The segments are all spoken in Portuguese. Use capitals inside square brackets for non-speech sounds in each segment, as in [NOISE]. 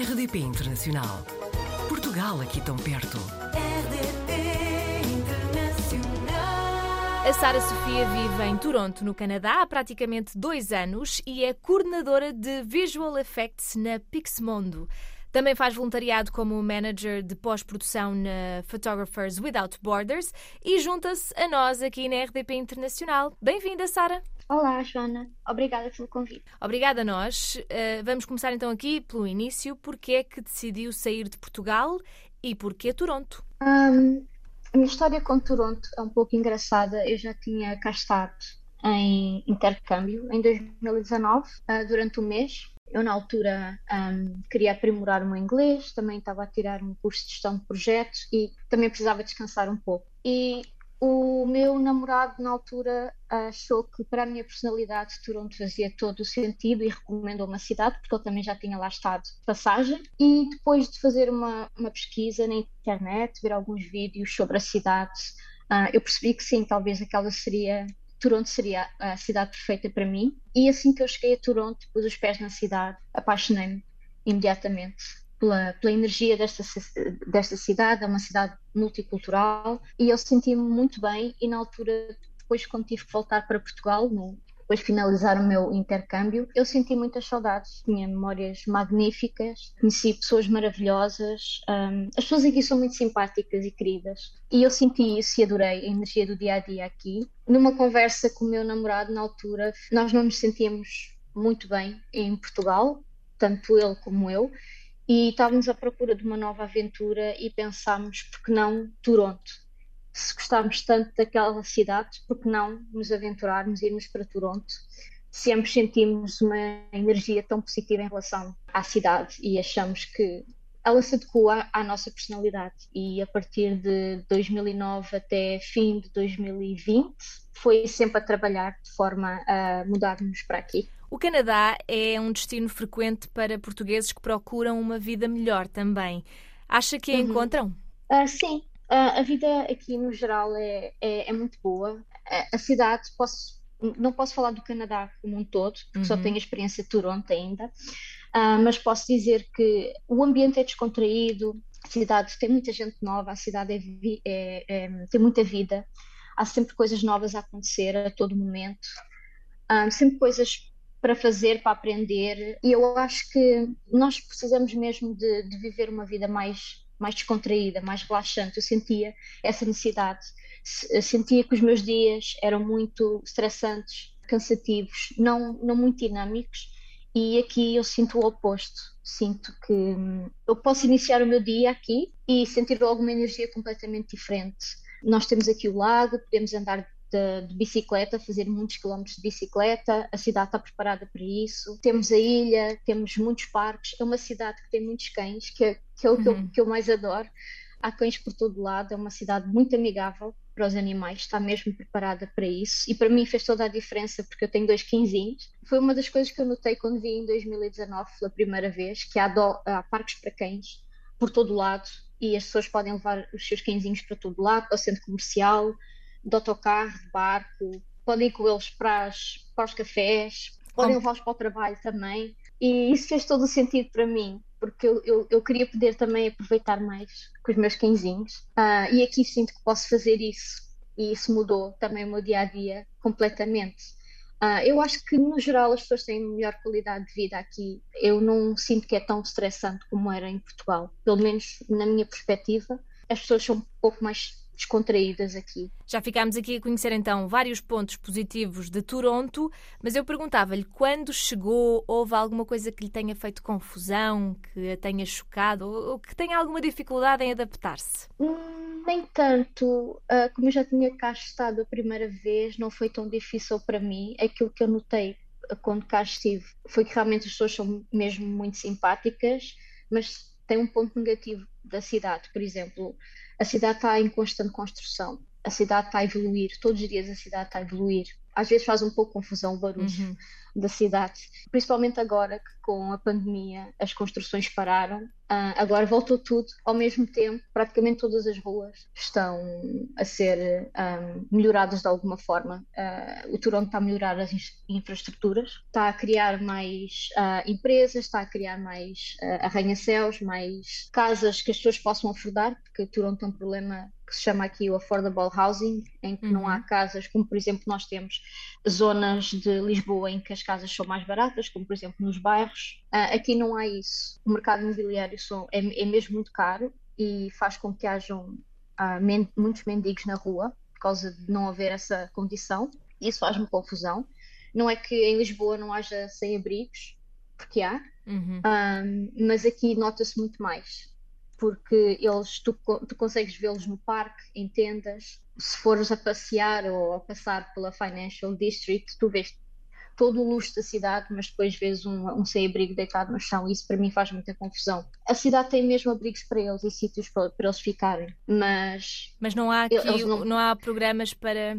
RDP Internacional. Portugal aqui tão perto. RDP Internacional. A Sara Sofia vive em Toronto, no Canadá, há praticamente dois anos e é coordenadora de Visual Effects na Pixmondo. Também faz voluntariado como manager de pós-produção na Photographers Without Borders e junta-se a nós aqui na RDP Internacional. Bem-vinda, Sara! Olá, Joana. Obrigada pelo convite. Obrigada a nós. Uh, vamos começar então aqui pelo início. Porquê é que decidiu sair de Portugal e porquê Toronto? Um, a minha história com Toronto é um pouco engraçada. Eu já tinha cá estado em intercâmbio em 2019, uh, durante um mês. Eu, na altura, um, queria aprimorar o meu inglês, também estava a tirar um curso de gestão de projetos e também precisava descansar um pouco. E o meu namorado, na altura, achou que para a minha personalidade Toronto fazia todo o sentido e recomendou uma cidade, porque ele também já tinha lá estado de passagem. E depois de fazer uma, uma pesquisa na internet, ver alguns vídeos sobre a cidade, uh, eu percebi que sim, talvez aquela seria Toronto seria a cidade perfeita para mim. E assim que eu cheguei a Toronto, pus os pés na cidade, apaixonei-me imediatamente pela, pela energia desta, desta cidade. É uma cidade multicultural e eu senti-me muito bem. E na altura, depois, quando tive que voltar para Portugal, no, depois de finalizar o meu intercâmbio, eu senti muitas saudades, tinha memórias magníficas, conheci pessoas maravilhosas, um, as pessoas aqui são muito simpáticas e queridas, e eu senti isso e adorei a energia do dia a dia aqui. Numa conversa com o meu namorado na altura, nós não nos sentíamos muito bem em Portugal, tanto ele como eu, e estávamos à procura de uma nova aventura e pensámos, por que não Toronto? se gostarmos tanto daquela cidade, porque não nos aventurarmos e irmos para Toronto? Sempre sentimos uma energia tão positiva em relação à cidade e achamos que ela se adequa à nossa personalidade. E a partir de 2009 até fim de 2020, foi sempre a trabalhar de forma a mudarmos para aqui. O Canadá é um destino frequente para portugueses que procuram uma vida melhor também. Acha que a uhum. encontram? Uh, sim, Uh, a vida aqui no geral é, é, é muito boa. A, cidade, posso, não posso falar do Canadá como um todo, porque uhum. só tenho a experiência de Toronto ainda, uh, mas posso dizer que o ambiente é descontraído, a cidade tem muita gente nova, a cidade é, é, é, tem muita vida, há sempre coisas novas a acontecer a todo momento, uh, sempre coisas para fazer, para aprender, e eu acho que nós precisamos mesmo de, de viver uma vida mais mais descontraída, mais relaxante. Eu sentia essa necessidade. Sentia que os meus dias eram muito estressantes, cansativos, não, não muito dinâmicos. E aqui eu sinto o oposto. Sinto que hum, eu posso iniciar o meu dia aqui e sentir alguma energia completamente diferente. Nós temos aqui o lago, podemos andar de, de, bicicleta, fazer muitos quilómetros de bicicleta, a cidade está preparada para isso. Temos a ilha, temos muitos parques, é uma cidade que tem muitos cães, que é, que é o uhum. que, eu, uhum. que eu mais adoro. Há cães por todo lado, é uma cidade muito amigável para os animais, está mesmo preparada para isso. E para mim fez toda a diferença, porque eu tenho dois quinzinhos. Foi uma das coisas que eu notei quando vi em 2019 pela primeira vez, que há, do, há parques para cães por todo lado e as pessoas podem levar os seus cãezinhos para todo lado, ao centro comercial, de autocarro, de barco, podem ir com eles para, as, para os cafés, podem levá-los para o trabalho também. E isso fez todo o sentido para mim, porque eu, eu, eu queria poder também aproveitar mais com os meus cãezinhos. Uh, e aqui sinto que posso fazer isso. E isso mudou também o meu dia a dia completamente. Uh, eu acho que, no geral, as pessoas têm melhor qualidade de vida aqui. Eu não sinto que é tão estressante como era em Portugal. Pelo menos na minha perspectiva, as pessoas são um pouco mais descontraídas aqui. Já ficámos aqui a conhecer então vários pontos positivos de Toronto, mas eu perguntava-lhe quando chegou, houve alguma coisa que lhe tenha feito confusão, que a tenha chocado ou que tenha alguma dificuldade em adaptar-se? Hum, nem tanto. Uh, como eu já tinha cá estado a primeira vez, não foi tão difícil para mim. Aquilo que eu notei quando cá estive foi que realmente as pessoas são mesmo muito simpáticas, mas tem um ponto negativo da cidade, por exemplo a cidade está em constante construção, a cidade está a evoluir, todos os dias a cidade está a evoluir. Às vezes faz um pouco confusão o barulho, uhum. Da cidade, principalmente agora que com a pandemia as construções pararam. Uh, agora voltou tudo ao mesmo tempo, praticamente todas as ruas estão a ser um, melhoradas de alguma forma. Uh, o Toronto está a melhorar as infraestruturas, está a criar mais uh, empresas, está a criar mais arranha-céus, mais casas que as pessoas possam afordar, porque Toronto tem um problema que se chama aqui o affordable housing, em que uhum. não há uhum. casas, como por exemplo nós temos zonas de Lisboa em que as casas são mais baratas, como por exemplo nos bairros. Uh, aqui não há isso. O mercado imobiliário é, é, mesmo muito caro e faz com que hajam men muitos mendigos na rua por causa de não haver essa condição. Isso faz-me confusão. Não é que em Lisboa não haja sem-abrigos, porque há, uhum. um, ah, mas aqui nota-se muito mais porque eles tu, tu consegues vê-los no parque, em tendas. Se fores a passear ou a passar pela Financial District, tu vês todo o luxo da cidade, mas depois vês um, um sem-abrigo deitado no chão. Isso para mim faz muita confusão. A cidade tem mesmo abrigos para eles e sítios para, para eles ficarem, mas. Mas não há aqui, não... não há programas para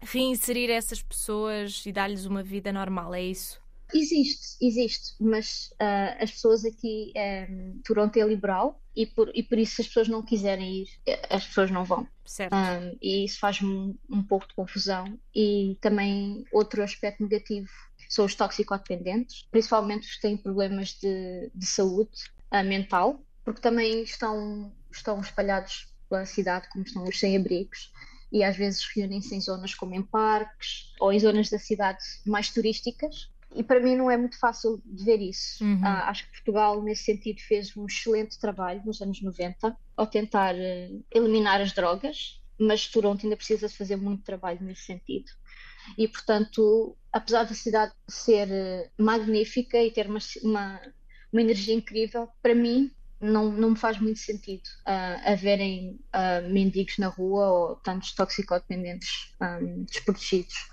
reinserir essas pessoas e dar-lhes uma vida normal, é isso? Existe, existe, mas uh, as pessoas aqui, um, ehm, Toronto é liberal e por, e por isso se as pessoas não quiserem ir, as pessoas não vão. Certo. Um, e isso faz-me um, pouco de confusão. E também outro aspecto negativo são os toxicodependentes, principalmente os que têm problemas de, de saúde uh, mental, porque também estão, estão espalhados pela cidade, como estão os sem-abrigos e às vezes reúnem-se em zonas como em parques ou em zonas da cidade mais turísticas e para mim não é muito fácil de ver isso. Uhum. Uh, acho que Portugal, nesse sentido, fez um excelente trabalho nos anos 90 ao tentar uh, eliminar as drogas, mas Toronto ainda precisa fazer muito trabalho nesse sentido. E, portanto, apesar da cidade ser uh, magnífica e ter uma, uma, uma, energia incrível, para mim não, não me faz muito sentido haverem mendigos na rua ou tantos toxicodependentes um, desprotegidos.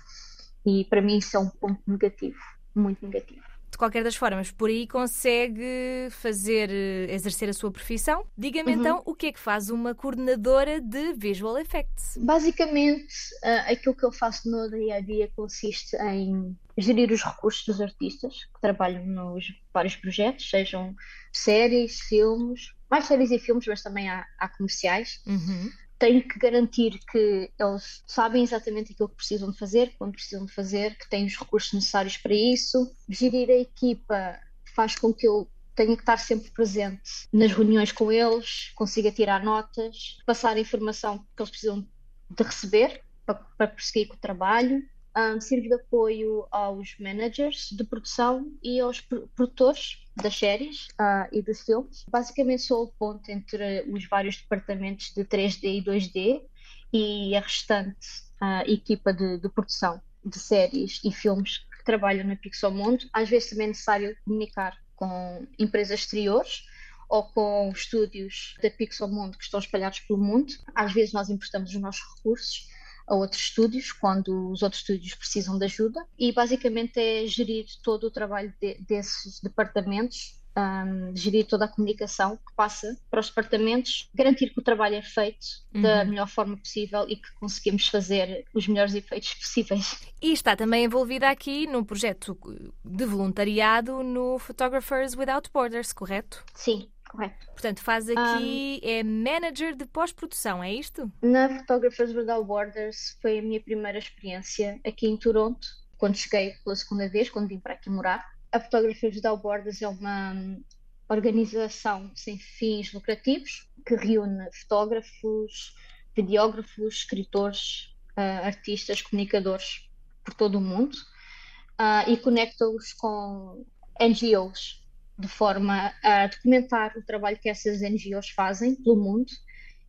E para mim isso é um ponto negativo muito negativo. De qualquer das formas, por aí consegue fazer, eh, exercer a sua profissão. Diga-me uhum. então o que é que faz uma coordenadora de Visual Effects? Basicamente, uh, aquilo que eu faço no dia a dia consiste em gerir os recursos dos artistas que trabalham nos vários projetos, sejam séries, filmes, mais séries e filmes, mas também há, há comerciais. Uhum tenho que garantir que eles sabem exatamente aquilo que precisam de fazer, quando precisam de fazer, que têm os recursos necessários para isso. Gerir a equipa faz com que eu tenha que estar sempre presente nas reuniões com eles, consiga tirar notas, passar a informação que eles precisam de receber para, para prosseguir com o trabalho. Um, sirvo de apoio aos managers de produção e aos produtores das séries uh, e dos filmes. Basicamente sou o ponto entre os vários departamentos de 3D e 2D e a restante uh, equipa de, de, produção de séries e filmes que trabalham na Pixelmundo. Às vezes também é necessário comunicar com empresas exteriores ou com estúdios da Pixelmundo que estão espalhados pelo mundo. Às vezes nós emprestamos os nossos recursos a outros estúdios quando os outros estúdios precisam de ajuda e basicamente é gerir todo o trabalho de, desses departamentos um, gerir toda a comunicação que passa para os departamentos, garantir que o trabalho é feito uhum. da melhor forma possível e que conseguimos fazer os melhores efeitos [LAUGHS] possíveis. E está também envolvida aqui no projeto de voluntariado no Photographers Without Borders, correto? Sim, correto. Portanto, faz aqui, um, é manager de pós-produção, é isto? Na Photographers Without Borders foi a minha primeira experiência aqui em Toronto, quando cheguei pela segunda vez, quando vim para aqui morar. A Photographers Without Borders é uma organização sem fins lucrativos que reúne fotógrafos, videógrafos, escritores, uh, artistas, comunicadores por todo o mundo uh, e conecta-os com NGOs, de forma a documentar o trabalho que essas NGOs fazem pelo mundo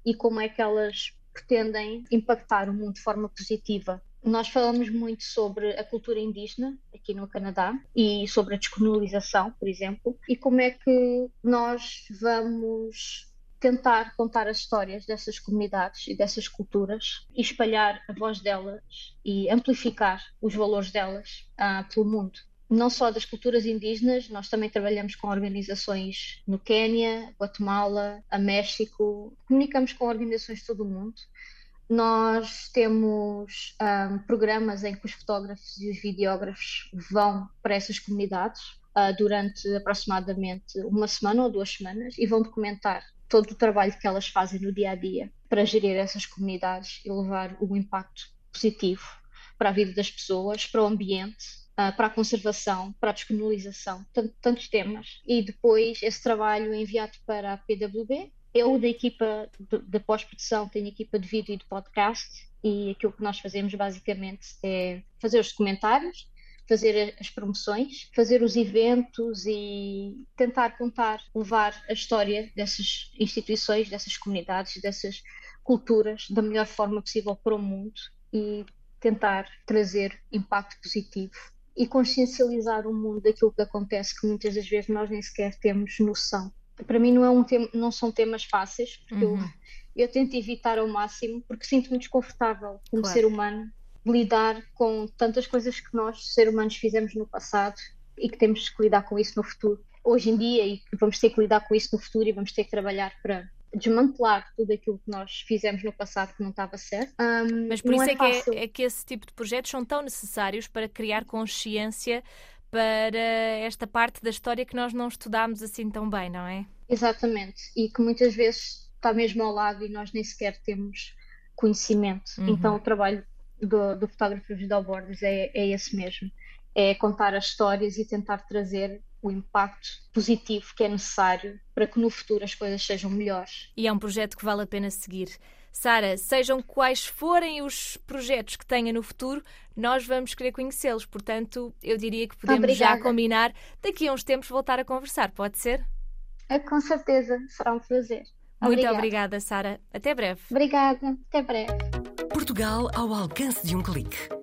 e como é que elas pretendem impactar o mundo de forma positiva. Nós falamos muito sobre a cultura indígena aqui no Canadá e sobre a descolonização, por exemplo, e como é que nós vamos tentar contar as histórias dessas comunidades e dessas culturas e espalhar a voz delas e amplificar os valores delas uh, pelo mundo não só das culturas indígenas, nós também trabalhamos com organizações no Quênia, Guatemala, a México, comunicamos com organizações de todo o mundo. Nós temos um, programas em que os fotógrafos e os videógrafos vão para essas comunidades uh, durante aproximadamente uma semana ou duas semanas e vão documentar todo o trabalho que elas fazem no dia a dia para gerir essas comunidades e levar o impacto positivo para a vida das pessoas, para o ambiente Uh, para a conservação, para a descolonização, tantos temas. E depois esse trabalho é enviado para a PWB, eu, da equipa de, pós-produção, tenho equipa de vídeo e de podcast, e aquilo que nós fazemos basicamente é fazer os documentários, fazer as promoções, fazer os eventos e tentar contar, levar a história dessas instituições, dessas comunidades, dessas culturas da melhor forma possível para o mundo e tentar trazer impacto positivo e consciencializar o mundo daquilo que acontece que muitas das vezes nós nem sequer temos noção para mim não, é um tema, não são temas fáceis, porque uhum. eu, eu tento evitar ao máximo, porque sinto-me desconfortável como claro. ser humano lidar com tantas coisas que nós, seres humanos, fizemos no passado e que temos que lidar com isso no futuro. Hoje em dia, e vamos ter que lidar com isso no futuro e vamos ter que trabalhar para desmantelar tudo aquilo que nós fizemos no passado que não estava certo. Um, Mas por isso é, é, que é, é, que esse tipo de projetos são tão necessários para criar consciência para esta parte da história que nós não estudámos assim tão bem, não é? Exatamente, e que muitas vezes está mesmo ao lado e nós nem sequer temos conhecimento. Uhum. Então o trabalho do, do fotógrafo de billboards é, é esse mesmo, é contar as histórias e tentar trazer o impacto positivo que é necessário para que no futuro as coisas sejam melhores. E é um projeto que vale a pena seguir. Sara, sejam quais forem os projetos que tenha no futuro, nós vamos querer conhecê-los. Portanto, eu diria que podemos Obrigada. já combinar daqui a uns tempos voltar a conversar, pode ser? É, com certeza, será um prazer. Muito obrigada, obrigada Sara. Até breve. Obrigada, até breve. Portugal ao alcance de um clique.